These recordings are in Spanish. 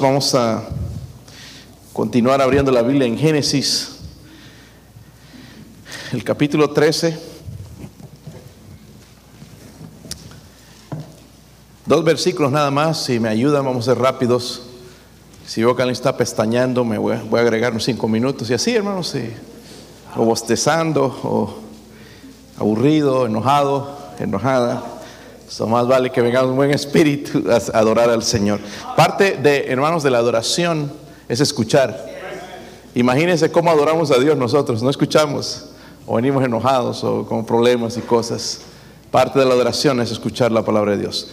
vamos a continuar abriendo la Biblia en Génesis, el capítulo 13. Dos versículos nada más, si me ayudan, vamos a ser rápidos. Si veo que alguien está pestañando, me voy a, agregar unos cinco minutos. Y así, hermanos, o bostezando, o aburrido, enojado, enojada. So, más vale que vengamos un buen espíritu a adorar al Señor. Parte de, hermanos, de la adoración es escuchar. Imagínense cómo adoramos a Dios nosotros, no escuchamos, o venimos enojados o con problemas y cosas. Parte de la adoración es escuchar la palabra de Dios.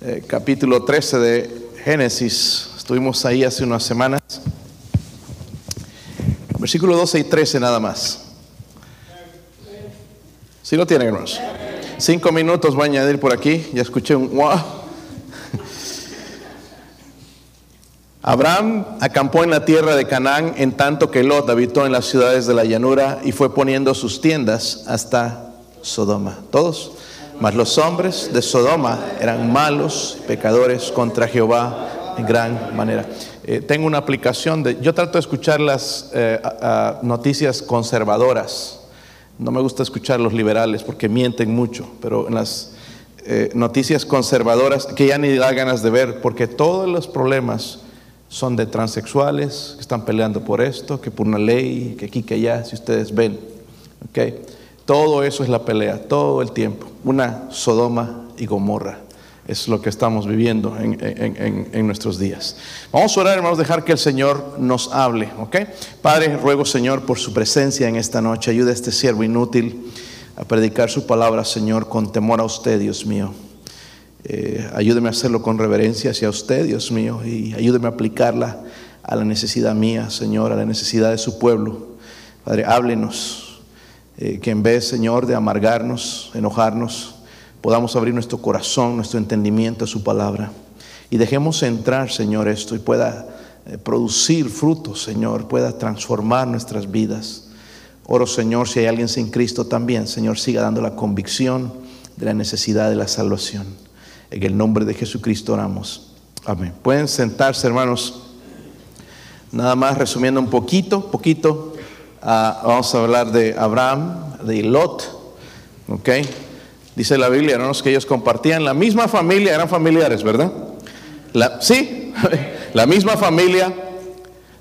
Eh, capítulo 13 de Génesis, estuvimos ahí hace unas semanas. Versículo 12 y 13 nada más. Si lo tienen, hermanos. Cinco minutos voy a añadir por aquí. Ya escuché un wow. Abraham acampó en la tierra de Canaán en tanto que Lot habitó en las ciudades de la llanura y fue poniendo sus tiendas hasta Sodoma. ¿Todos? Mas los hombres de Sodoma eran malos, pecadores contra Jehová en gran manera. Eh, tengo una aplicación de, yo trato de escuchar las eh, noticias conservadoras no me gusta escuchar a los liberales porque mienten mucho, pero en las eh, noticias conservadoras que ya ni da ganas de ver, porque todos los problemas son de transexuales que están peleando por esto, que por una ley, que aquí, que allá, si ustedes ven. ¿okay? Todo eso es la pelea, todo el tiempo. Una Sodoma y Gomorra es lo que estamos viviendo en, nuestros días. Vamos a orar, hermanos, dejar que el Señor nos hable, ¿ok? Padre, ruego, Señor, por su presencia en esta noche. Ayuda a este siervo inútil a predicar su palabra, Señor, con temor a usted, Dios mío. Eh, ayúdeme a hacerlo con reverencia hacia usted, Dios mío, y ayúdeme a aplicarla a la necesidad mía, Señor, a la necesidad de su pueblo. Padre, háblenos, eh, que en vez, Señor, de amargarnos, enojarnos, podamos abrir nuestro corazón, nuestro entendimiento a su palabra. Y dejemos entrar, Señor, esto y pueda eh, producir frutos, Señor, pueda transformar nuestras vidas. Oro, Señor, si hay alguien sin Cristo también, Señor, siga dando la convicción de la necesidad de la salvación. En el nombre de Jesucristo oramos. Amén. Pueden sentarse, hermanos. Nada más resumiendo un poquito, poquito. Ah, vamos a hablar de Abraham, de Lot. ¿Ok? Dice la Biblia, ¿no? que ellos compartían la misma familia, eran familiares, ¿verdad? sí, la misma familia,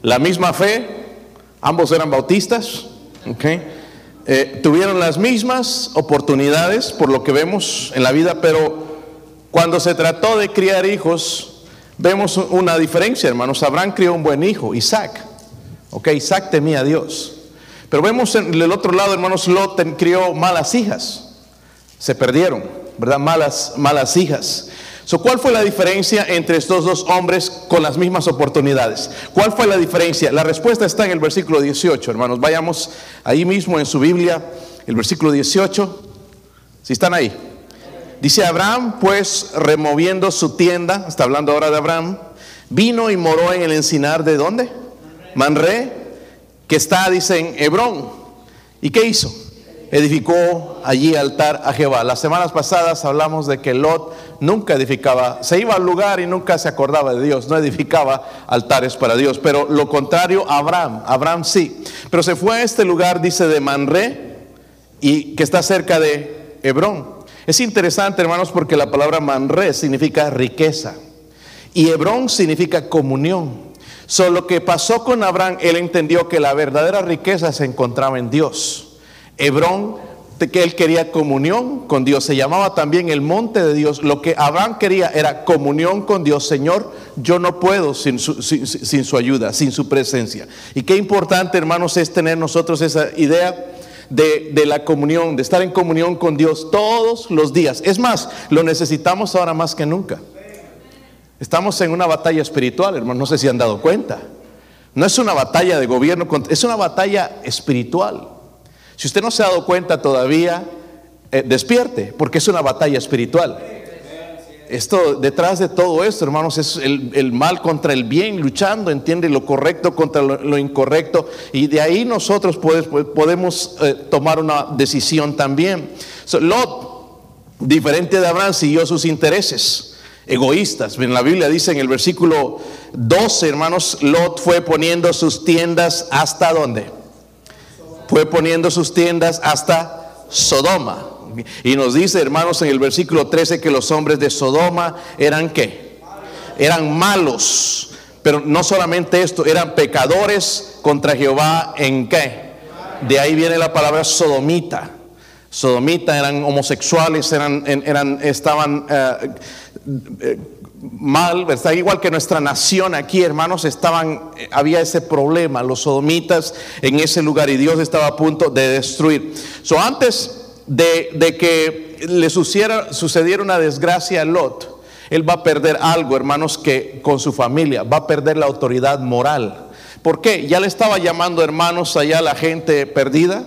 la misma fe, ambos eran bautistas, eh, tuvieron las mismas oportunidades por lo que vemos en la vida, pero cuando se trató de criar hijos, vemos una diferencia, hermanos. Abraham crió un buen hijo, Isaac. Ok, Isaac temía a Dios. Pero vemos en el otro lado, hermanos, Lot crió malas hijas se perdieron, ¿verdad? Malas, malas hijas. ¿Cuál fue la diferencia entre estos dos hombres con las mismas oportunidades? ¿Cuál fue la diferencia? La respuesta está en el versículo 18, hermanos. Vayamos ahí mismo en su Biblia, el versículo 18. Si están ahí. Dice Abraham, pues removiendo su tienda, está hablando ahora de Abraham, vino y moró en el encinar de dónde? Manré, que está, dice, en Hebrón. ¿Y qué hizo? Edificó allí altar a Jehová. Las semanas pasadas hablamos de que Lot nunca edificaba, se iba al lugar y nunca se acordaba de Dios, no edificaba altares para Dios, pero lo contrario Abraham, Abraham sí, pero se fue a este lugar, dice, de Manré, y que está cerca de Hebrón. Es interesante, hermanos, porque la palabra Manré significa riqueza y Hebrón significa comunión. Solo que pasó con Abraham, él entendió que la verdadera riqueza se encontraba en Dios. Hebrón, que él quería comunión con Dios, se llamaba también el monte de Dios. Lo que Abraham quería era comunión con Dios. Señor, yo no puedo sin su, ayuda, sin su presencia. Y qué importante, hermanos, es tener nosotros esa idea. De, de, la comunión, de estar en comunión con Dios todos los días. Es más, lo necesitamos ahora más que nunca. Estamos en una batalla espiritual, hermanos, no sé si han dado cuenta. No es una batalla de gobierno, es una batalla espiritual. Si usted no se ha dado cuenta todavía, eh, despierte, porque es una batalla espiritual. Esto, detrás de todo esto, hermanos, es el, mal contra el bien, luchando, entiende, lo correcto contra lo, incorrecto. Y de ahí nosotros podemos eh, tomar una decisión también. Lot, diferente de Abraham, siguió sus intereses. egoístas. En la Biblia dice en el versículo 12, hermanos, Lot fue poniendo sus tiendas hasta dónde? Fue poniendo sus tiendas hasta Sodoma. Y nos dice, hermanos, en el versículo 13 que los hombres de Sodoma eran qué? Eran malos. Pero no solamente esto, eran pecadores contra Jehová en qué? De ahí viene la palabra sodomita. Sodomita eran homosexuales, eran, estaban eh, eh, mal, ¿verdad? Igual que nuestra nación aquí, hermanos, estaban, eh, había ese problema, los sodomitas en ese lugar y Dios estaba a punto de destruir. So, antes de, de que le sucediera, sucediera una desgracia a Lot, él va a perder algo, hermanos, que con su familia, va a perder la autoridad moral. ¿Por qué? Ya le estaba llamando hermanos allá la gente perdida.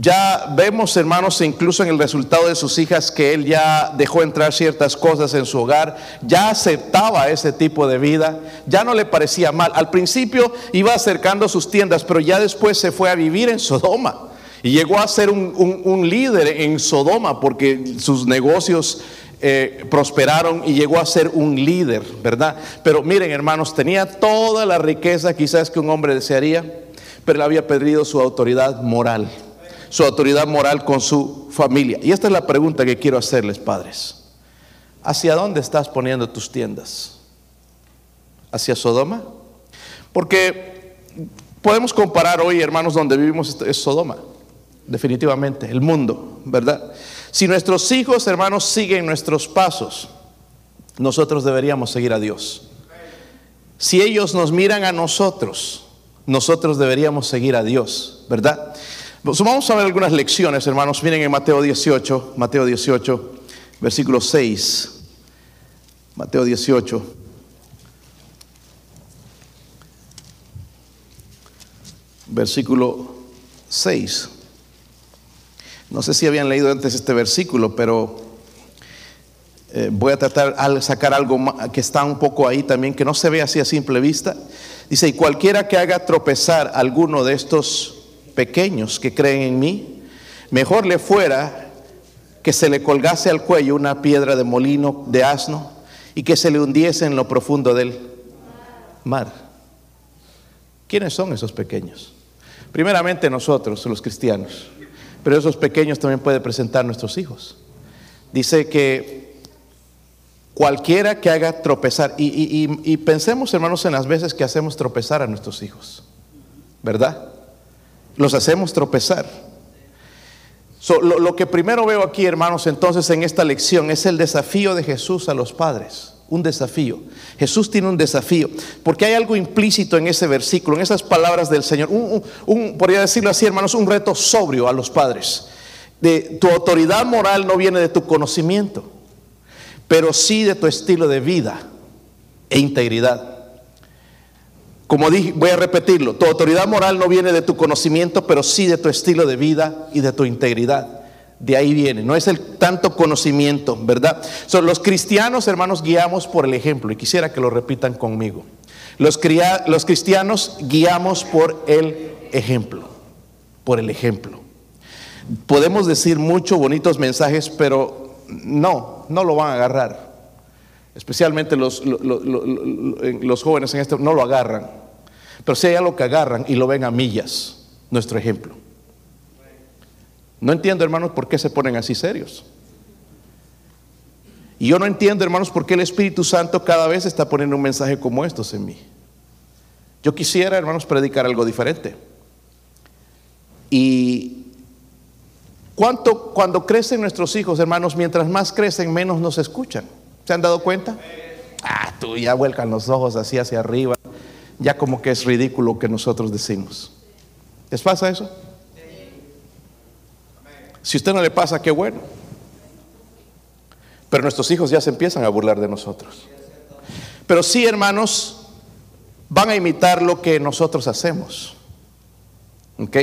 Ya vemos, hermanos, incluso en el resultado de sus hijas, que él ya dejó entrar ciertas cosas en su hogar, ya aceptaba ese tipo de vida, ya no le parecía mal. Al principio iba acercando sus tiendas, pero ya después se fue a vivir en Sodoma. Y llegó a ser un, líder en Sodoma porque sus negocios eh, prosperaron y llegó a ser un líder, ¿verdad? Pero miren hermanos, tenía toda la riqueza quizás que un hombre desearía, pero él había perdido su autoridad moral, su autoridad moral con su familia. Y esta es la pregunta que quiero hacerles, padres. ¿Hacia dónde estás poniendo tus tiendas? ¿Hacia Sodoma? Porque podemos comparar hoy, hermanos, donde vivimos es Sodoma, definitivamente, el mundo, ¿verdad? Si nuestros hijos, hermanos, siguen nuestros pasos, nosotros deberíamos seguir a Dios. Si ellos nos miran a nosotros, nosotros deberíamos seguir a Dios, ¿verdad? Vamos a ver algunas lecciones, hermanos. Miren en Mateo 18, Mateo 18, versículo 6. Mateo 18. Versículo 6. No sé si habían leído antes este versículo, pero eh, voy a tratar de sacar algo que está un poco ahí también, que no se ve así a simple vista. Dice, y cualquiera que haga tropezar alguno de estos pequeños que creen en mí, mejor le fuera que se le colgase al cuello una piedra de molino de asno y que se le hundiese en lo profundo del mar. ¿Quiénes son esos pequeños? Primeramente nosotros, los cristianos. Pero esos pequeños también puede presentar nuestros hijos. Dice que cualquiera que haga tropezar, y, pensemos hermanos en las veces que hacemos tropezar a nuestros hijos, ¿verdad? Los hacemos tropezar. lo, lo que primero veo aquí, hermanos, entonces en esta lección es el desafío de Jesús a los padres un desafío. Jesús tiene un desafío, porque hay algo implícito en ese versículo, en esas palabras del Señor, un, podría decirlo así, hermanos, un reto sobrio a los padres. De, tu autoridad moral no viene de tu conocimiento, pero sí de tu estilo de vida e integridad. Como dije, voy a repetirlo, tu autoridad moral no viene de tu conocimiento, pero sí de tu estilo de vida y de tu integridad. De ahí viene, no es el tanto conocimiento, ¿verdad? Son los cristianos, hermanos, guiamos por el ejemplo, y quisiera que lo repitan conmigo. Los, los cristianos guiamos por el ejemplo, por el ejemplo. Podemos decir muchos bonitos mensajes, pero no, no lo van a agarrar. Especialmente los, los jóvenes en este no lo agarran. Pero si hay algo que agarran y lo ven a millas, nuestro ejemplo. No entiendo, hermanos, por qué se ponen así serios. Y yo no entiendo, hermanos, por qué el Espíritu Santo cada vez está poniendo un mensaje como estos en mí. Yo quisiera, hermanos, predicar algo diferente. Y cuánto cuando crecen nuestros hijos, hermanos, mientras más crecen, menos nos escuchan. ¿Se han dado cuenta? Ah, tú ya vuelcan los ojos así hacia arriba. Ya como que es ridículo que nosotros decimos. ¿Les pasa eso? Si a usted no le pasa, qué bueno. Pero nuestros hijos ya se empiezan a burlar de nosotros. Pero sí, hermanos, van a imitar lo que nosotros hacemos. ¿Ok?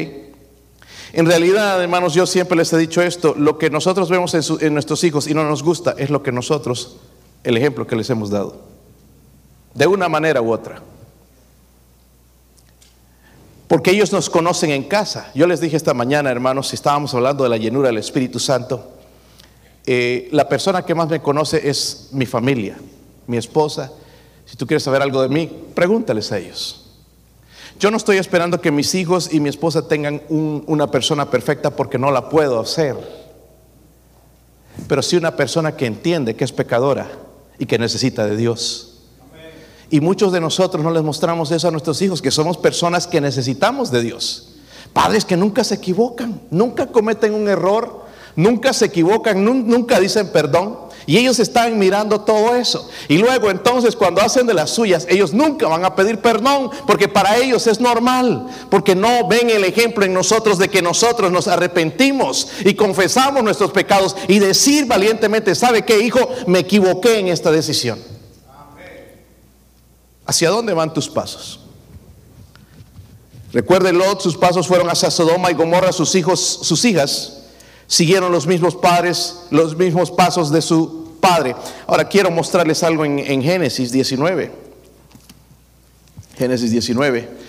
En realidad, hermanos, yo siempre les he dicho esto, lo que nosotros vemos en, en, nuestros hijos y no nos gusta es lo que nosotros, el ejemplo que les hemos dado. De una manera u otra. Porque ellos nos conocen en casa. Yo les dije esta mañana, hermanos, si estábamos hablando de la llenura del Espíritu Santo, eh, la persona que más me conoce es mi familia. mi esposa, si tú quieres saber algo de mí, pregúntales a ellos. Yo no estoy esperando que mis hijos y mi esposa tengan una persona perfecta porque no la puedo hacer. Pero sí una persona que entiende que es pecadora y que necesita de Dios. Y muchos de nosotros no les mostramos eso a nuestros hijos, que somos personas que necesitamos de Dios. Padres que nunca se equivocan, nunca cometen un error, nunca se equivocan, nunca dicen perdón. Y ellos están mirando todo eso. Y luego entonces cuando hacen de las suyas, ellos nunca van a pedir perdón porque para ellos es normal. Porque no ven el ejemplo en nosotros de que nosotros nos arrepentimos y confesamos nuestros pecados y decir valientemente, ¿sabe qué hijo? Me equivoqué en esta decisión. ¿Hacia dónde van tus pasos? Recuerde Lot, sus pasos fueron hacia Sodoma y Gomorra, sus hijos, sus hijas Siguieron los mismos padres, los mismos pasos de su padre. Ahora quiero mostrarles algo en, en Génesis 19. Génesis 19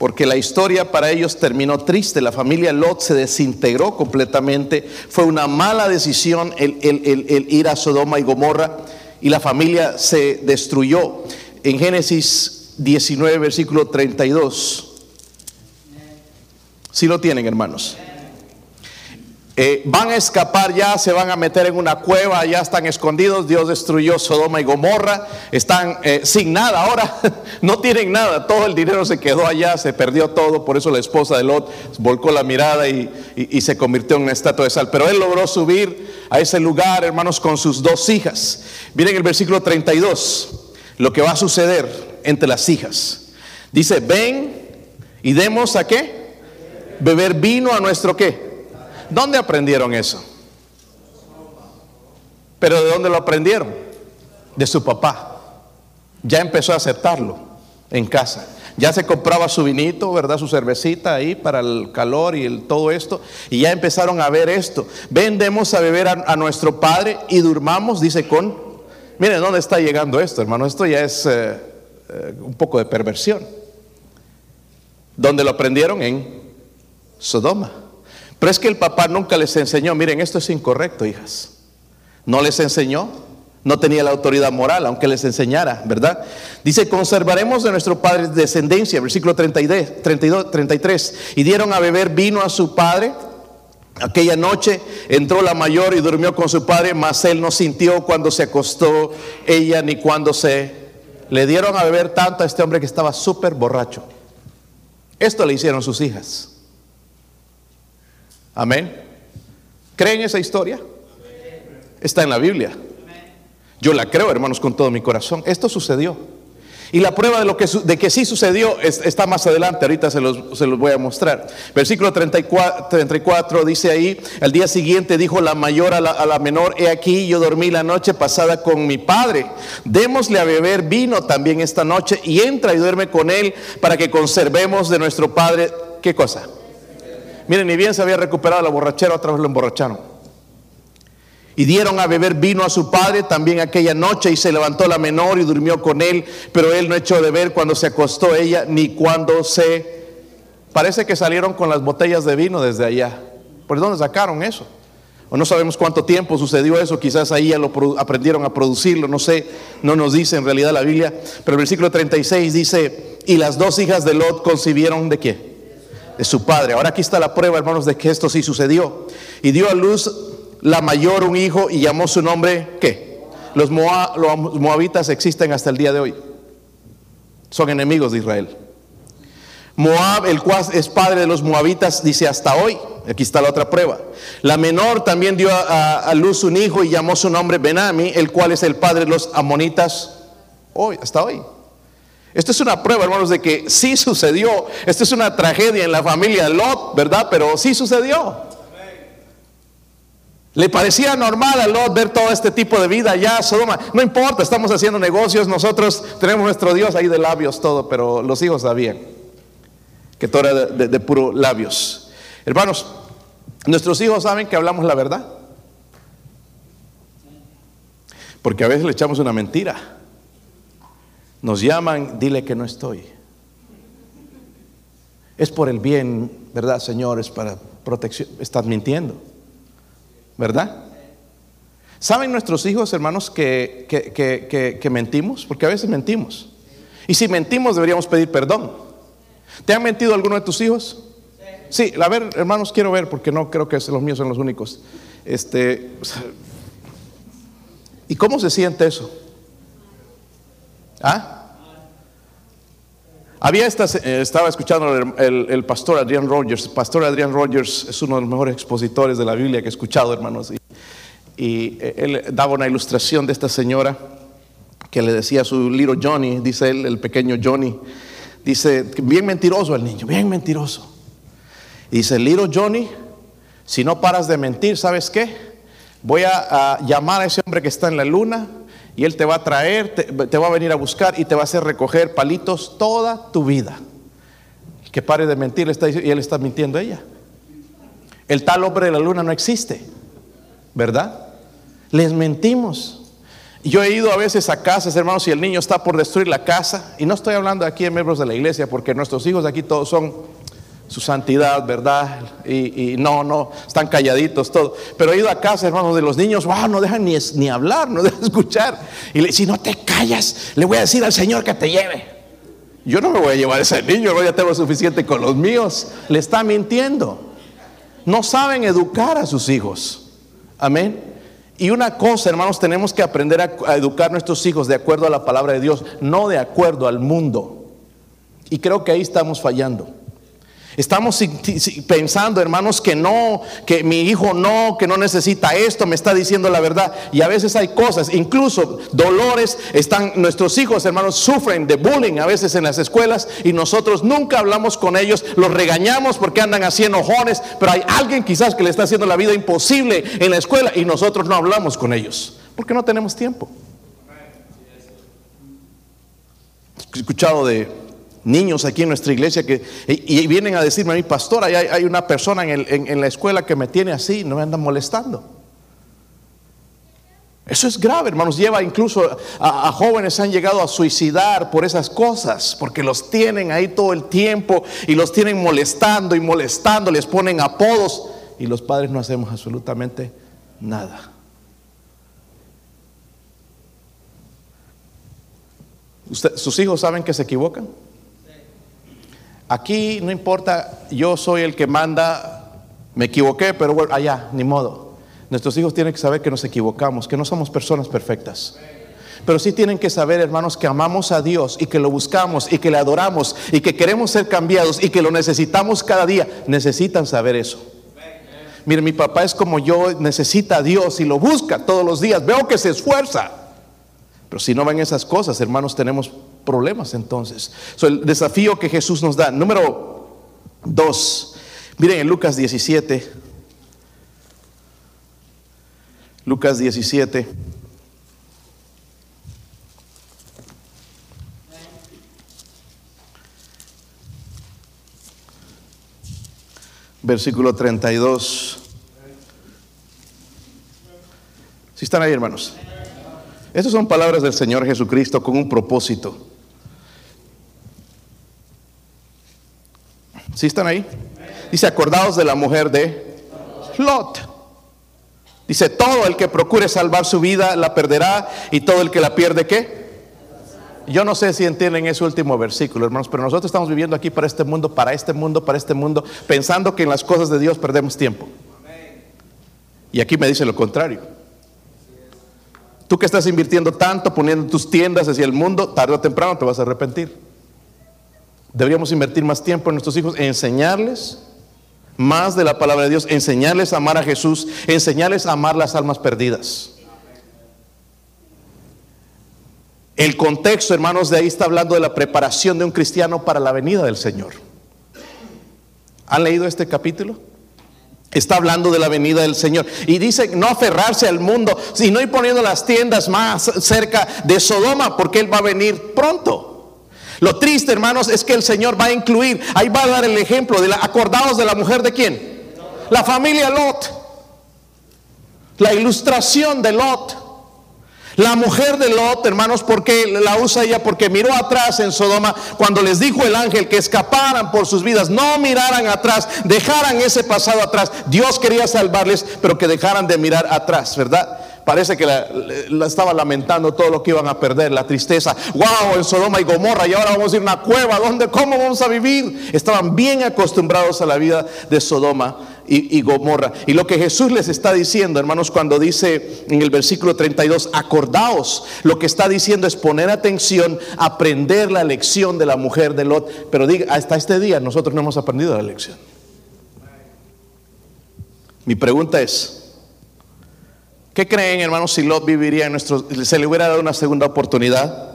porque la historia para ellos terminó triste. La familia Lot se desintegró completamente. Fue una mala decisión el, el, ir a Sodoma y Gomorra y la familia se destruyó. En Génesis 19, versículo 32. Si lo tienen, hermanos. Eh, van a escapar ya, se van a meter en una cueva, ya están escondidos, Dios destruyó Sodoma y Gomorra, están eh, sin nada, ahora no tienen nada, todo el dinero se quedó allá, se perdió todo, por eso la esposa de Lot volcó la mirada y, se convirtió en una estatua de sal, pero él logró subir a ese lugar, hermanos, con sus dos hijas. Miren el versículo 32, lo que va a suceder entre las hijas. Dice, ven y demos a qué? Beber vino a nuestro qué? ¿Dónde aprendieron eso? Pero ¿de dónde lo aprendieron? De su papá. Ya empezó a aceptarlo en casa. Ya se compraba su vinito, ¿verdad? Su cervecita ahí para el calor y el, todo esto. Y ya empezaron a ver esto. Vendemos a beber a, nuestro padre y durmamos, dice con... Miren, ¿dónde está llegando esto, hermano? Esto ya es eh, eh, un poco de perversión. ¿Dónde lo aprendieron? En Sodoma. Pero es que el papá nunca les enseñó, miren, esto es incorrecto, hijas. No les enseñó, no tenía la autoridad moral, aunque les enseñara, ¿verdad? Dice, conservaremos de nuestro padre descendencia, versículo 32, 32, 33. Y dieron a beber vino a su padre. Aquella noche entró la mayor y durmió con su padre, mas él no sintió cuando se acostó ella ni cuando se... Le dieron a beber tanto a este hombre que estaba súper borracho. Esto le hicieron sus hijas. Amén. ¿Creen esa historia? Está en la Biblia. Yo la creo, hermanos, con todo mi corazón. Esto sucedió. Y la prueba de, lo que, de que sí sucedió está más adelante, ahorita se los, se los voy a mostrar. Versículo 34, 34, dice ahí, al día siguiente dijo la mayor a la, a la, menor, he aquí, yo dormí la noche pasada con mi padre, démosle a beber vino también esta noche y entra y duerme con él para que conservemos de nuestro padre, ¿qué cosa? Miren, ni bien se había recuperado la borrachera, otra vez lo emborracharon. Y dieron a beber vino a su padre también aquella noche y se levantó la menor y durmió con él, pero él no echó de ver cuando se acostó ella ni cuando se... Parece que salieron con las botellas de vino desde allá. ¿Por dónde sacaron eso? O no sabemos cuánto tiempo sucedió eso, quizás ahí ya lo aprendieron a producirlo, no sé, no nos dice en realidad la Biblia, pero el versículo 36 dice, y las dos hijas de Lot concibieron de qué? De su padre. Ahora aquí está la prueba, hermanos, de que esto sí sucedió. Y dio a luz la mayor un hijo y llamó su nombre, ¿qué? Los, moabitas existen hasta el día de hoy. Son enemigos de Israel. Moab, el cual es padre de los moabitas, dice hasta hoy. Aquí está la otra prueba. La menor también dio a, a luz un hijo y llamó su nombre Benami, el cual es el padre de los amonitas hoy, hasta hoy. Esto es una prueba, hermanos, de que sí sucedió. Esto es una tragedia en la familia Lot, ¿verdad? Pero sí sucedió. Le parecía normal a Lot ver todo este tipo de vida allá, Sodoma. No importa, estamos haciendo negocios, nosotros tenemos nuestro Dios ahí de labios, todo, pero los hijos sabían que todo era de puro labios. Hermanos, nuestros hijos saben que hablamos la verdad. Porque a veces le echamos una mentira. Nos llaman, dile que no estoy. Es por el bien, ¿verdad, señores? Para protección. Estás mintiendo, ¿verdad? ¿Saben nuestros hijos, hermanos, que, que- que- que- que mentimos? Porque a veces mentimos. Y si mentimos deberíamos pedir perdón. ¿Te han mentido alguno de tus hijos? Sí, a ver, hermanos, quiero ver, porque no creo que los míos son los únicos. Este, ¿Y cómo se siente eso? ¿Ah? Había esta, eh, estaba escuchando el, el- pastor Adrian Rogers. Pastor Adrian Rogers es uno de los mejores expositores de la Biblia que he escuchado, hermanos. Y, eh, él daba una ilustración de esta señora que le decía a su little Johnny, dice él, el pequeño Johnny, dice, bien mentiroso el niño, bien mentiroso. Y dice, little Johnny, si no paras de mentir, ¿sabes qué? Voy a llamar a ese hombre que está en la luna y él te va a traer, te, va a venir a buscar y te va a hacer recoger palitos toda tu vida. Que pare de mentir, le está y él está mintiendo a ella. El tal hombre de la luna no existe, ¿verdad? Les mentimos. Yo he ido a veces a casas, hermanos, y el niño está por destruir la casa. Y no estoy hablando aquí de miembros de la iglesia, porque nuestros hijos aquí todos son su santidad, ¿verdad? Y, no, no, están calladitos, todo. Pero he ido a casa, hermanos, de los niños, wow, no dejan ni hablar, no dejan escuchar. Y le, si no te callas, le voy a decir al Señor que te lleve. Yo no me voy a llevar a ese niño, no, ya tengo suficiente con los míos. Le está mintiendo. No saben educar a sus hijos. Amén. Y una cosa, hermanos, tenemos que aprender a, a educar a nuestros hijos de acuerdo a la palabra de Dios, no de acuerdo al mundo. Y creo que ahí estamos fallando. Estamos pensando, hermanos, que no, que mi hijo no, que no necesita esto, me está diciendo la verdad. Y a veces hay cosas, incluso dolores, están, nuestros hijos, hermanos, sufren de bullying a veces en las escuelas y nosotros nunca hablamos con ellos, los regañamos porque andan así enojones, pero hay alguien quizás que le está haciendo la vida imposible en la escuela y nosotros no hablamos con ellos, porque no tenemos tiempo. He escuchado de niños aquí en nuestra iglesia que y, vienen a decirme a mi pastor, hay, hay una persona en, en- la escuela que me tiene así, no me andan molestando. Eso es grave, hermanos. Lleva incluso a, a jóvenes han llegado a suicidar por esas cosas, porque los tienen ahí todo el tiempo y los tienen molestando y molestando, les ponen apodos y los padres no hacemos absolutamente nada. ¿Sus hijos saben que se equivocan? Aquí no importa, yo soy el que manda, me equivoqué, pero bueno, allá, ni modo. Nuestros hijos tienen que saber que nos equivocamos, que no somos personas perfectas. Pero sí tienen que saber, hermanos, que amamos a Dios y que lo buscamos y que le adoramos y que queremos ser cambiados y que lo necesitamos cada día. Necesitan saber eso. Mire, mi papá es como yo, necesita a Dios y lo busca todos los días. Veo que se esfuerza. Pero si no ven esas cosas, hermanos, tenemos problemas entonces. El desafío que Jesús nos da. Número dos. Miren en Lucas 17. Lucas 17. Versículo 32. Si están ahí, hermanos. Estas son palabras del Señor Jesucristo con un propósito. ¿Sí están ahí? Dice, acordaos de la mujer de Lot. Dice, todo el que procure salvar su vida la perderá y todo el que la pierde, ¿qué? Yo no sé si entienden ese último versículo, hermanos, pero nosotros estamos viviendo aquí para este mundo, para este mundo, para este mundo, pensando que en las cosas de Dios perdemos tiempo. Y aquí me dice lo contrario. Tú que estás invirtiendo tanto, poniendo tus tiendas hacia el mundo, tarde o temprano te vas a arrepentir. Deberíamos invertir más tiempo en nuestros hijos, enseñarles más de la palabra de Dios, enseñarles a amar a Jesús, enseñarles a amar las almas perdidas. El contexto, hermanos, de ahí está hablando de la preparación de un cristiano para la venida del Señor. ¿Han leído este capítulo? Está hablando de la venida del Señor. Y dice no aferrarse al mundo, sino ir poniendo las tiendas más cerca de Sodoma, porque Él va a venir pronto. Lo triste, hermanos, es que el Señor va a incluir, ahí va a dar el ejemplo de la, acordados de la mujer de quién? La familia Lot. La ilustración de Lot. La mujer de Lot, hermanos, porque la usa ella? Porque miró atrás en Sodoma cuando les dijo el ángel que escaparan por sus vidas, no miraran atrás, dejaran ese pasado atrás. Dios quería salvarles, pero que dejaran de mirar atrás, ¿verdad? parece que la, estaba lamentando todo lo que iban a perder, la tristeza. Wow, en Sodoma y Gomorra y ahora vamos a ir a una cueva, ¿dónde, cómo vamos a vivir? Estaban bien acostumbrados a la vida de Sodoma y, Gomorra. Y lo que Jesús les está diciendo, hermanos, cuando dice en el versículo 32, acordaos, lo que está diciendo es poner atención, aprender la lección de la mujer de Lot. Pero diga, hasta este día nosotros no hemos aprendido la lección. Mi pregunta es, ¿qué creen, hermanos, si Lot viviría en nuestro, se le hubiera dado una segunda oportunidad?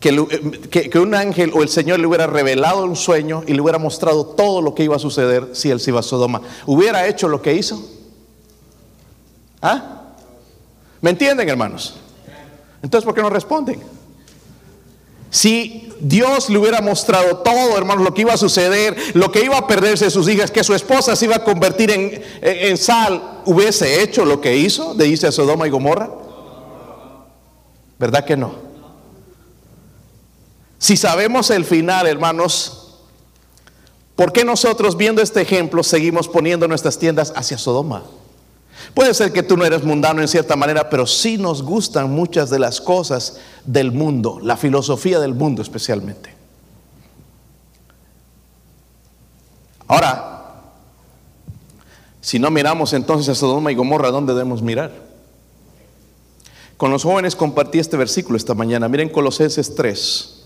Que, que, que, un ángel o el Señor le hubiera revelado un sueño y le hubiera mostrado todo lo que iba a suceder si él se iba a Sodoma. ¿Hubiera hecho lo que hizo? ¿Ah? ¿Me entienden, hermanos? Entonces, ¿por qué no responden? Si Dios le hubiera mostrado todo, hermanos, lo que iba a suceder, lo que iba a perderse sus hijas, que su esposa se iba a convertir en, en, sal, ¿hubiese hecho lo que hizo de irse a Sodoma y Gomorra? ¿Verdad que no? Si sabemos el final, hermanos, ¿por qué nosotros viendo este ejemplo seguimos poniendo nuestras tiendas hacia Sodoma? Puede ser que tú no eres mundano en cierta manera, pero sí nos gustan muchas de las cosas del mundo, la filosofía del mundo especialmente. Ahora, si no miramos entonces a Sodoma y Gomorra, ¿dónde debemos mirar? Con los jóvenes compartí este versículo esta mañana. Miren Colosenses 3.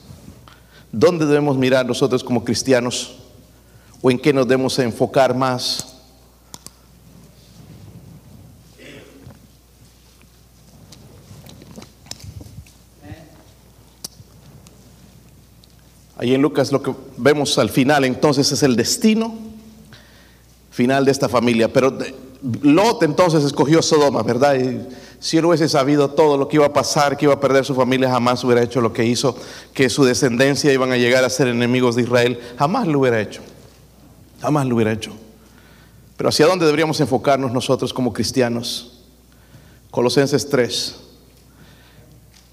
¿Dónde debemos mirar nosotros como cristianos? ¿O en qué nos debemos enfocar más? Ahí en Lucas lo que vemos al final entonces es el destino final de esta familia. Pero Lot entonces escogió Sodoma, ¿verdad? Y si él hubiese sabido todo lo que iba a pasar, que iba a perder su familia, jamás hubiera hecho lo que hizo, que su descendencia iban a llegar a ser enemigos de Israel, jamás lo hubiera hecho. Jamás lo hubiera hecho. Pero ¿hacia dónde deberíamos enfocarnos nosotros como cristianos? Colosenses 3,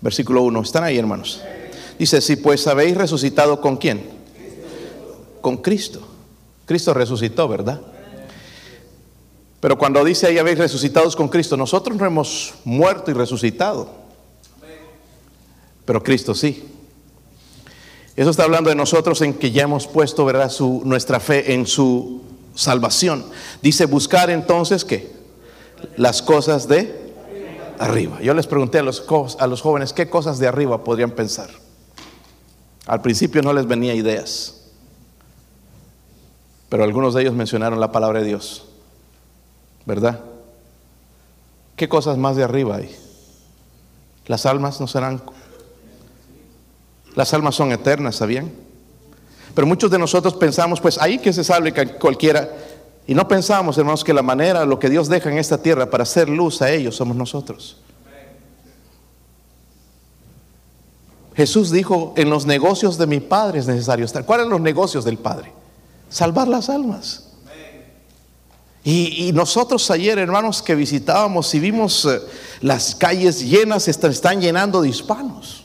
versículo 1. ¿Están ahí, hermanos? Dice, si pues habéis resucitado con quién? Con Cristo. Cristo resucitó, ¿verdad? Pero cuando dice ahí habéis resucitados con Cristo, nosotros no hemos muerto y resucitado. Pero Cristo sí. Eso está hablando de nosotros en que ya hemos puesto, ¿verdad?, su, nuestra fe en su salvación. Dice, buscar entonces qué? Las cosas de arriba. Yo les pregunté a los, a los jóvenes qué cosas de arriba podrían pensar. Al principio no les venía ideas, pero algunos de ellos mencionaron la palabra de Dios, ¿verdad? ¿Qué cosas más de arriba hay? Las almas no serán... Las almas son eternas, ¿sabían? Pero muchos de nosotros pensamos, pues ahí que se salve cualquiera, y no pensamos, hermanos, que la manera, lo que Dios deja en esta tierra para hacer luz a ellos somos nosotros. Jesús dijo, en los negocios de mi Padre es necesario estar. ¿Cuáles son los negocios del Padre? Salvar las almas. Y, nosotros ayer, hermanos, que visitábamos y vimos eh, las calles llenas, están, están llenando de hispanos.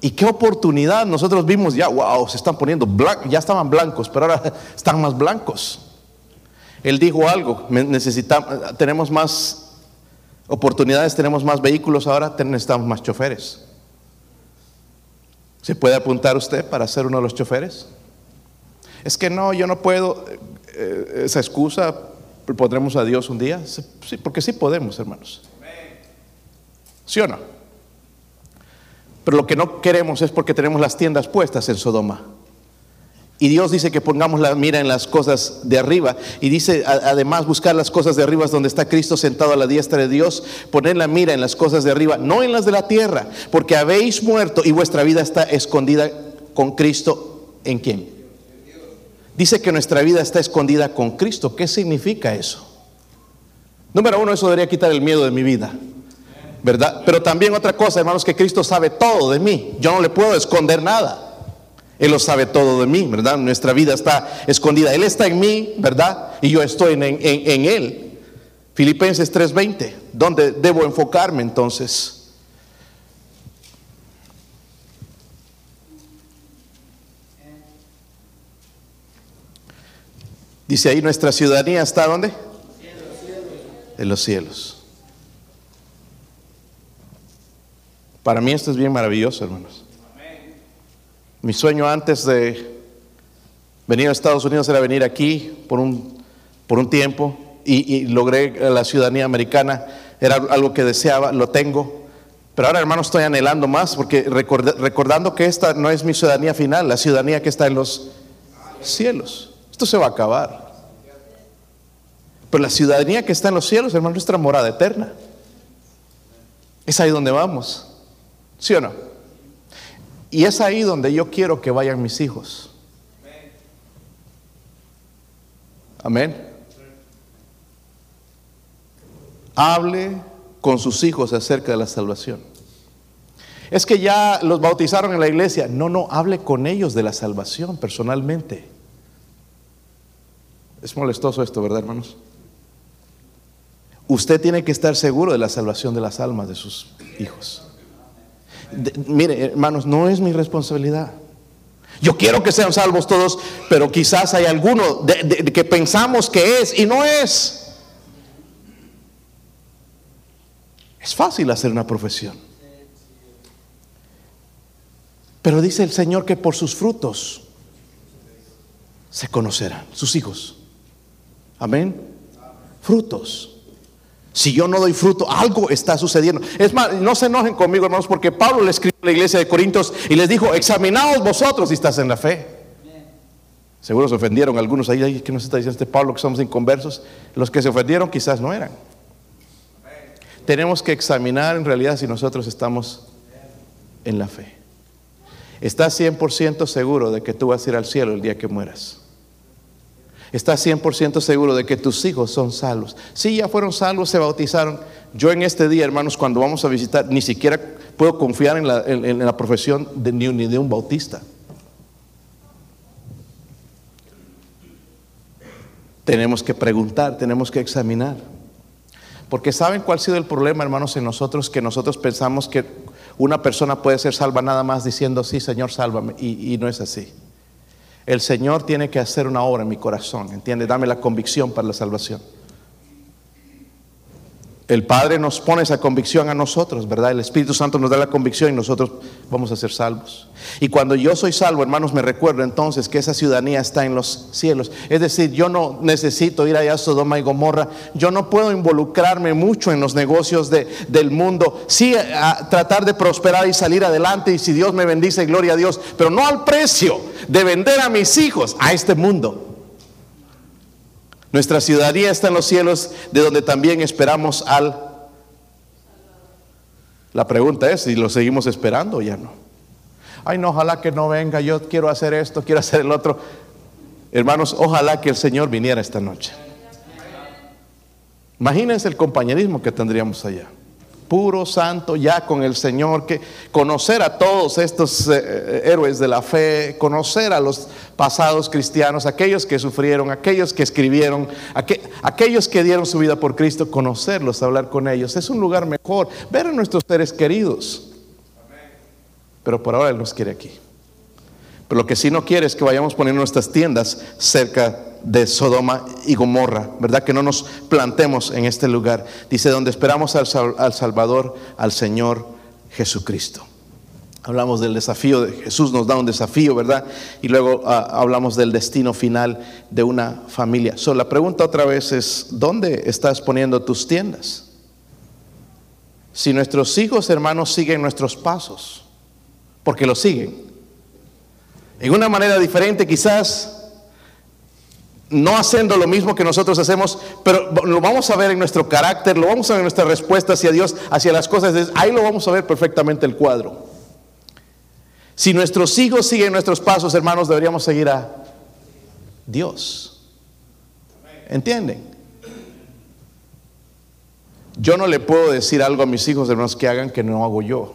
Y qué oportunidad, nosotros vimos ya, wow, se están poniendo blancos, ya estaban blancos, pero ahora están más blancos. Él dijo algo, necesitamos, tenemos más oportunidades, tenemos más vehículos, ahora necesitamos más choferes. ¿Se puede apuntar usted para ser uno de los choferes? Es que no, yo no puedo. Eh, esa excusa, ¿podremos a Dios un día? Sí, porque sí podemos, hermanos. ¿Sí o no? Pero lo que no queremos es porque tenemos las tiendas puestas en Sodoma. Y Dios dice que pongamos la mira en las cosas de arriba. Y dice además buscar las cosas de arriba donde está Cristo sentado a la diestra de Dios. Poner la mira en las cosas de arriba, no en las de la tierra. Porque habéis muerto y vuestra vida está escondida con Cristo. ¿En quién? Dice que nuestra vida está escondida con Cristo. ¿Qué significa eso? Número uno, eso debería quitar el miedo de mi vida. ¿Verdad? Pero también otra cosa, hermanos, que Cristo sabe todo de mí. Yo no le puedo esconder nada. Él lo sabe todo de mí, ¿verdad? Nuestra vida está escondida. Él está en mí, ¿verdad? Y yo estoy en, Él. Filipenses 3:20, ¿dónde debo enfocarme entonces? Dice ahí, nuestra ciudadanía está ¿dónde? en los cielos. Para mí esto es bien maravilloso, hermanos. Mi sueño antes de venir a Estados Unidos era venir aquí por un, por un tiempo y, logré la ciudadanía americana. Era algo que deseaba, lo tengo. Pero ahora, hermanos, estoy anhelando más porque recordando que esta no es mi ciudadanía final, la ciudadanía que está en los cielos. Esto se va a acabar. Pero la ciudadanía que está en los cielos, hermano, es nuestra morada eterna. Es ahí donde vamos. ¿Sí o no? Y es ahí donde yo quiero que vayan mis hijos. Amén. Hable con sus hijos acerca de la salvación. Es que ya los bautizaron en la iglesia. No, no, hable con ellos de la salvación personalmente. Es molestoso esto, ¿verdad, hermanos? Usted tiene que estar seguro de la salvación de las almas de sus hijos mire, hermanos, no es mi responsabilidad. Yo quiero que sean salvos todos, pero quizás hay alguno que pensamos que es y no es. Es fácil hacer una profesión. Pero dice el Señor que por sus frutos se conocerán, sus hijos. Amén. Frutos. Si yo no doy fruto, algo está sucediendo. Es más, no se enojen conmigo, hermanos, porque Pablo le escribió a la iglesia de Corintios y les dijo, examinaos vosotros si estás en la fe. Seguro se ofendieron algunos ahí, que nos está diciendo este Pablo que somos inconversos. Los que se ofendieron quizás no eran. Tenemos que examinar en realidad si nosotros estamos en la fe. ¿Estás 100% seguro de que tú vas a ir al cielo el día que mueras? ¿Estás 100% seguro de que tus hijos son salvos? Sí, ya fueron salvos, se bautizaron. Yo en este día, hermanos, cuando vamos a visitar, ni siquiera puedo confiar en la, profesión de, ni de un bautista. Tenemos que preguntar, tenemos que examinar. Porque ¿saben cuál ha sido el problema, hermanos, en nosotros? Que nosotros pensamos que una persona puede ser salva nada más diciendo, sí, Señor, sálvame. y no es así. El Señor tiene que hacer una obra en mi corazón, ¿entiende? Dame la convicción para la salvación. El Padre nos pone esa convicción a nosotros, ¿verdad? El Espíritu Santo nos da la convicción y nosotros vamos a ser salvos. Y cuando yo soy salvo, hermanos, me recuerdo entonces que esa ciudadanía está en los cielos. Es decir, yo no necesito ir allá a Sodoma y Gomorra. Yo no puedo involucrarme mucho en los negocios del mundo. Sí, tratar de prosperar y salir adelante y si Dios me bendice, gloria a Dios, pero no al precio de vender a mis hijos a este mundo. Nuestra ciudadanía está en los cielos, de donde también esperamos al... La pregunta es si lo seguimos esperando o ya no. Ay, no, ojalá que no venga, yo quiero hacer esto, quiero hacer el otro. Hermanos, ojalá que el Señor viniera esta noche. Imagínense el compañerismo que tendríamos allá puro, santo, ya con el Señor, que conocer a todos estos eh, eh, héroes de la fe, conocer a los pasados cristianos, aquellos que sufrieron, aquellos que escribieron, aquellos que dieron su vida por Cristo, conocerlos, hablar con ellos. Es un lugar mejor, ver a nuestros seres queridos. Pero por ahora Él nos quiere aquí. Lo que sí no quiere es que vayamos poniendo nuestras tiendas cerca de Sodoma y Gomorra, ¿verdad? Que no nos plantemos en este lugar. Dice, donde esperamos al, Salvador, al Señor Jesucristo. Hablamos del desafío, de Jesús nos da un desafío, ¿verdad? Y luego ah, hablamos del destino final de una familia. So, la pregunta otra vez es, ¿dónde estás poniendo tus tiendas? Si nuestros hijos, hermanos, siguen nuestros pasos, porque los siguen. En una manera diferente quizás, no haciendo lo mismo que nosotros hacemos, pero lo vamos a ver en nuestro carácter, lo vamos a ver en nuestra respuesta hacia Dios, hacia las cosas. Ahí lo vamos a ver perfectamente el cuadro. Si nuestros hijos siguen nuestros pasos, hermanos, deberíamos seguir a Dios. ¿Entienden? Yo no le puedo decir algo a mis hijos, hermanos, que hagan que no hago yo.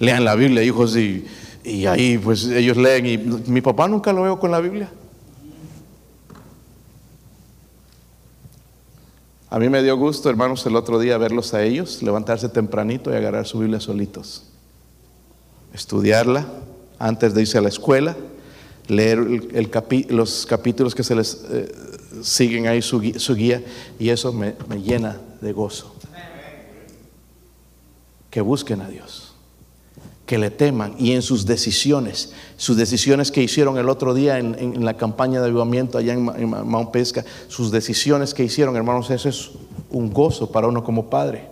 Lean la Biblia, hijos, y, y ahí pues ellos leen. Y mi papá nunca lo veo con la Biblia. A mí me dio gusto, hermanos, el otro día verlos a ellos, levantarse tempranito y agarrar su Biblia solitos. Estudiarla antes de irse a la escuela, leer los capítulos que se les, eh, siguen ahí su, su guía y eso me, me llena de gozo. Que busquen a Dios, que le teman y en sus decisiones, sus decisiones que hicieron el otro día en, la campaña de avivamiento allá en, Mount Pesca, sus decisiones que hicieron, hermanos, eso es un gozo para uno como padre.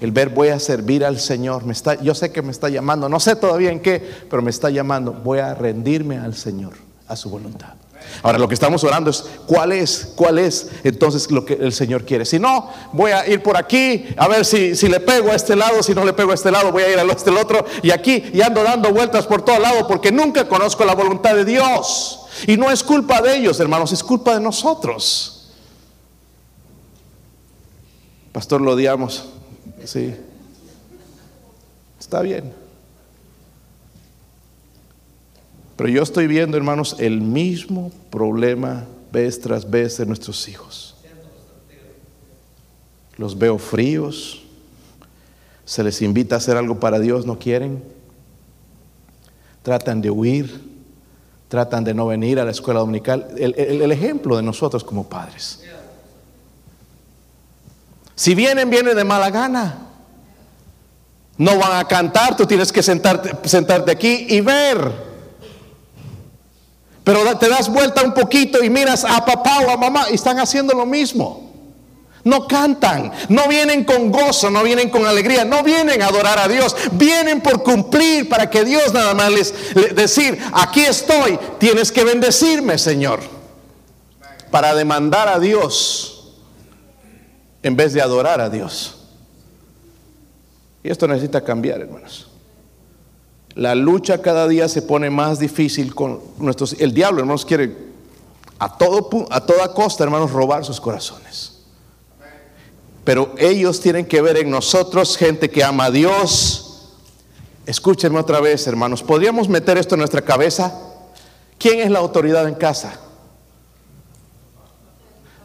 El ver voy a servir al Señor, me está, yo sé que me está llamando, no sé todavía en qué, pero me está llamando, voy a rendirme al Señor, a su voluntad. Ahora lo que estamos orando es cuál es, cuál es entonces lo que el Señor quiere. Si no, voy a ir por aquí, a ver si, si le pego a este lado, si no le pego a este lado, voy a ir al este al otro y aquí y ando dando vueltas por todo lado porque nunca conozco la voluntad de Dios. Y no es culpa de ellos, hermanos, es culpa de nosotros. Pastor, lo odiamos. Sí. Está bien. Pero yo estoy viendo, hermanos, el mismo problema vez tras vez de nuestros hijos. Los veo fríos. Se les invita a hacer algo para Dios, no quieren. Tratan de huir. Tratan de no venir a la escuela dominical. El, ejemplo de nosotros como padres. Si vienen, vienen de mala gana. No van a cantar, tú tienes que sentarte, sentarte aquí y ver. Pero te das vuelta un poquito y miras a papá o a mamá y están haciendo lo mismo. No cantan, no vienen con gozo, no vienen con alegría, no vienen a adorar a Dios, vienen por cumplir para que Dios nada más les, le- decir, aquí estoy, tienes que bendecirme, Señor. Para demandar a Dios en vez de adorar a Dios. Y esto necesita cambiar, hermanos. La lucha cada día se pone más difícil con nuestros... El diablo, hermanos, quiere a, todo, a toda costa, hermanos, robar sus corazones. Pero ellos tienen que ver en nosotros gente que ama a Dios. Escúchenme otra vez, hermanos. ¿Podríamos meter esto en nuestra cabeza? ¿Quién es la autoridad en casa?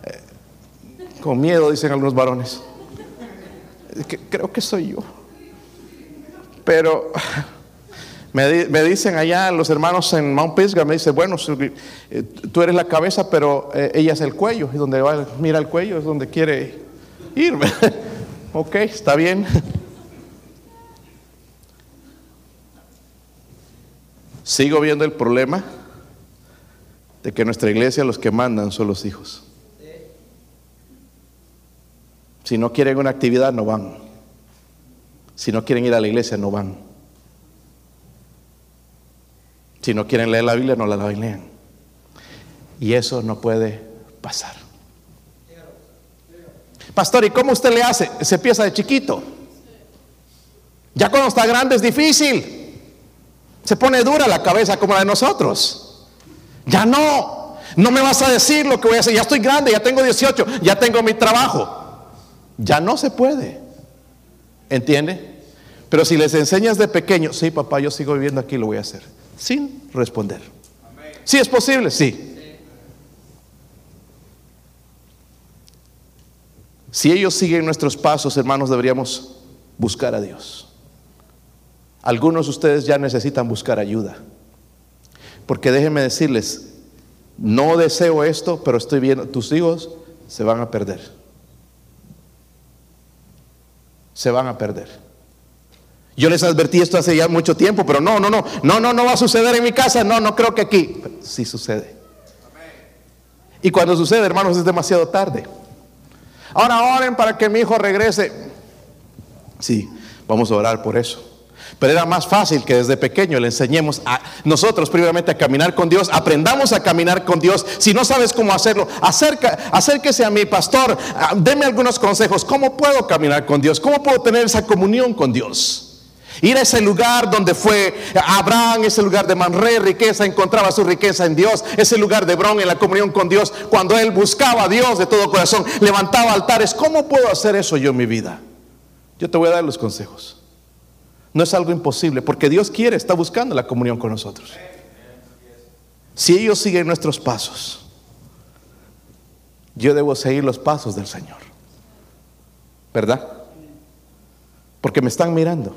Eh, con miedo, dicen algunos varones. Creo que soy yo. Pero me, di- me dicen allá los hermanos en Mount Pisgah, me dicen, bueno, eh, tú eres la cabeza, pero eh, ella es el cuello. Y donde va, mira el cuello es donde quiere ir. ok, está bien. Sigo viendo el problema de que nuestra iglesia los que mandan son los hijos. Si no quieren una actividad, no van. Si no quieren ir a la iglesia, no van. Si no quieren leer la Biblia, no la lean. Y eso no puede pasar. Pastor, ¿y cómo usted le hace? Se empieza de chiquito. Ya cuando está grande es difícil. Se pone dura la cabeza como la de nosotros. Ya no. No me vas a decir lo que voy a hacer. Ya estoy grande, ya tengo 18, ya tengo mi trabajo. Ya no se puede. ¿Entiende? Pero si les enseñas de pequeño, sí, papá, yo sigo viviendo aquí, lo voy a hacer. Sin responder. Sí, es posible, sí. Si ellos siguen nuestros pasos, hermanos, deberíamos buscar a Dios. Algunos de ustedes ya necesitan buscar ayuda. Porque déjenme decirles, no deseo esto, pero estoy viendo, tus hijos se van a perder. Se van a perder. Yo les advertí esto hace ya mucho tiempo, pero no, no, no, no, no, no va a suceder en mi casa, no, no creo que aquí. Sí sucede. Y cuando sucede, hermanos, es demasiado tarde. Ahora oren para que mi hijo regrese. Sí, vamos a orar por eso. Pero era más fácil que desde pequeño le enseñemos a nosotros primeramente a caminar con Dios, aprendamos a caminar con Dios. Si no sabes cómo hacerlo, acerca, acérquese a mi pastor, ah, deme algunos consejos. ¿Cómo puedo caminar con Dios? ¿Cómo puedo tener esa comunión con Dios? Ir a ese lugar donde fue Abraham, ese lugar de Manré, riqueza, encontraba su riqueza en Dios, ese lugar de Hebrón en la comunión con Dios, cuando él buscaba a Dios de todo corazón, levantaba altares. ¿Cómo puedo hacer eso yo en mi vida? Yo te voy a dar los consejos. No es algo imposible, porque Dios quiere, está buscando la comunión con nosotros. Si ellos siguen nuestros pasos, yo debo seguir los pasos del Señor. ¿Verdad? Porque me están mirando.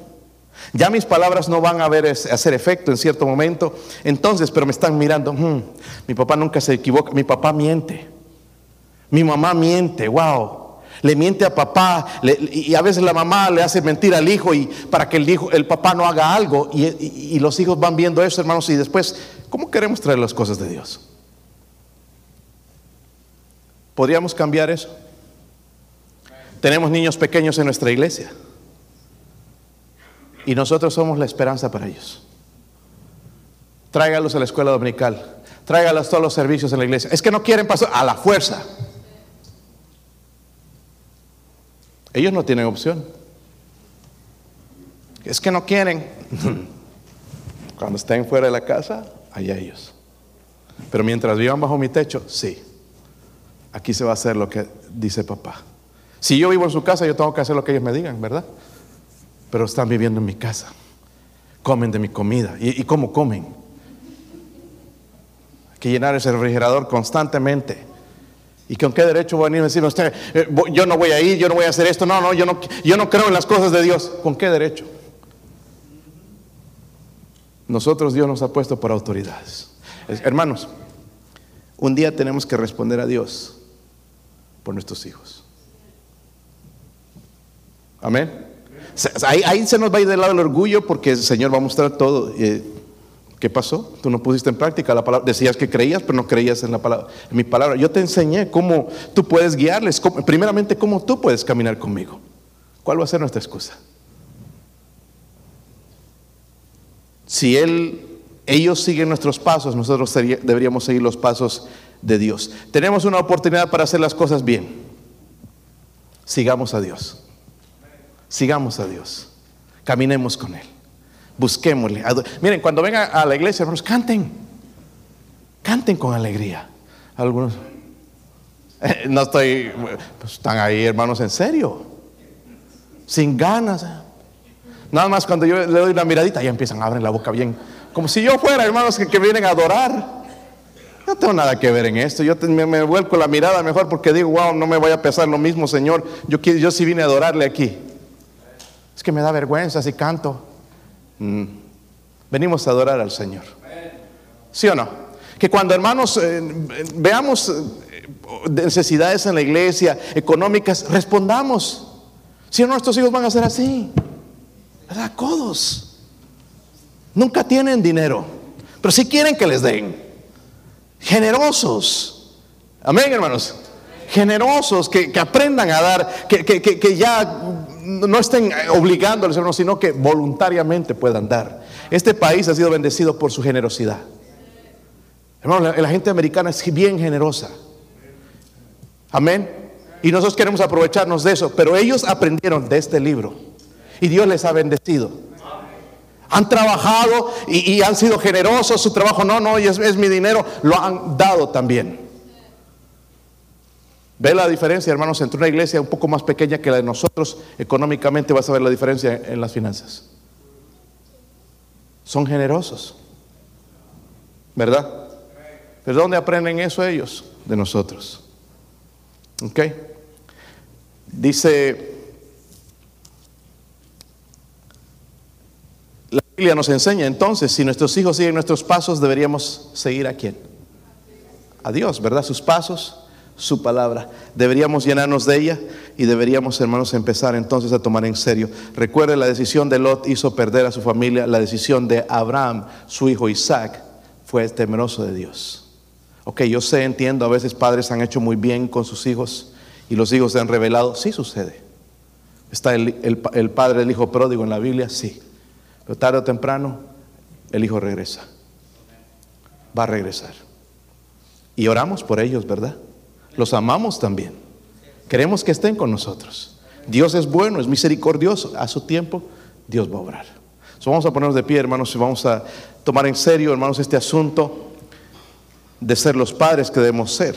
Ya mis palabras no van a, ver, hacer efecto en cierto momento, entonces, pero me están mirando. "Hmm, mi papá nunca se equivoca, mi papá miente. Mi mamá miente, wow. Le miente a papá y a veces la mamá le hace mentir al hijo y para que el hijo, el papá no haga algo y, y los hijos van viendo eso, hermanos, y después, ¿cómo queremos traer las cosas de Dios? ¿Podríamos cambiar eso? Tenemos niños pequeños en nuestra iglesia y nosotros somos la esperanza para ellos. Tráigalos a la escuela dominical, tráigalos todos los servicios en la iglesia. Es que no quieren pasar a la fuerza. Ellos no tienen opción. Es que no quieren. Cuando estén fuera de la casa, allá ellos. Pero mientras vivan bajo mi techo, sí. Aquí se va a hacer lo que dice papá. Si yo vivo en su casa, yo tengo que hacer lo que ellos me digan, ¿verdad? Pero están viviendo en mi casa. Comen de mi comida. ¿Y, cómo comen? Hay que llenar ese refrigerador constantemente. ¿Y con qué derecho va a venir a decirme usted, eh, yo no voy a ir, yo no voy a hacer esto? No, no, yo no, yo no creo en las cosas de Dios. ¿Con qué derecho? Nosotros Dios nos ha puesto por autoridades. Hermanos, un día tenemos que responder a Dios por nuestros hijos. Amén. Ahí, se nos va a ir del lado el orgullo porque el Señor va a mostrar todo. Eh, ¿Qué pasó? Tú no pusiste en práctica la palabra. Decías que creías, pero no creías en la palabra, en mi palabra. Yo te enseñé cómo tú puedes guiarles, primeramente cómo tú puedes caminar conmigo. ¿Cuál va a ser nuestra excusa? Si él, ellos siguen nuestros pasos, nosotros deberíamos seguir los pasos de Dios. Tenemos una oportunidad para hacer las cosas bien. Sigamos a Dios. Sigamos a Dios. Caminemos con Él. Busquémosle. Miren, cuando vengan a la iglesia, hermanos, canten. Canten con alegría. Algunos. No estoy. Pues, están ahí, hermanos, en serio. Sin ganas. Nada más cuando yo le doy una miradita, ya empiezan a abrir la boca bien. Como si yo fuera, hermanos, que, vienen a adorar. No tengo nada que ver en esto. Yo me, vuelco la mirada mejor porque digo, wow, no me voy a pesar lo mismo, Señor. Yo, yo sí vine a adorarle aquí. Es que me da vergüenza si canto. Mm. Venimos a adorar al Señor. ¿Sí o no? Que cuando hermanos eh, veamos eh, necesidades en la iglesia, económicas, respondamos. Si no, nuestros hijos van a ser así. ¿Verdad? Codos. Nunca tienen dinero, pero si quieren que les den. Generosos. Amén, hermanos. Generosos, que, aprendan a dar, que, que ya no estén obligándoles, sino que voluntariamente puedan dar. Este país ha sido bendecido por su generosidad. Hermano, la, gente americana es bien generosa. Amén. Y nosotros queremos aprovecharnos de eso, pero ellos aprendieron de este libro y Dios les ha bendecido. Han trabajado y, han sido generosos, su trabajo no, no, es mi dinero, lo han dado también. Ve la diferencia, hermanos, entre una iglesia un poco más pequeña que la de nosotros, económicamente vas a ver la diferencia en las finanzas. Son generosos, ¿verdad? ¿De dónde aprenden eso ellos? De nosotros. ¿Ok? Dice, la Biblia nos enseña entonces, si nuestros hijos siguen nuestros pasos, deberíamos seguir a quién? A Dios, ¿verdad? Sus pasos su palabra. Deberíamos llenarnos de ella y deberíamos, hermanos, empezar entonces a tomar en serio. Recuerde, la decisión de Lot hizo perder a su familia, la decisión de Abraham, su hijo Isaac, fue temeroso de Dios. Ok, yo sé, entiendo, a veces padres han hecho muy bien con sus hijos y los hijos se han revelado. Sí sucede. ¿Está el, el padre del hijo pródigo en la Biblia? Sí. Pero tarde o temprano el hijo regresa. Va a regresar. Y oramos por ellos, ¿verdad? Los amamos también. Queremos que estén con nosotros. Dios es bueno, es misericordioso. A su tiempo, Dios va a obrar. vamos a ponernos de pie, hermanos, y vamos a tomar en serio, hermanos, este asunto de ser los padres que debemos ser.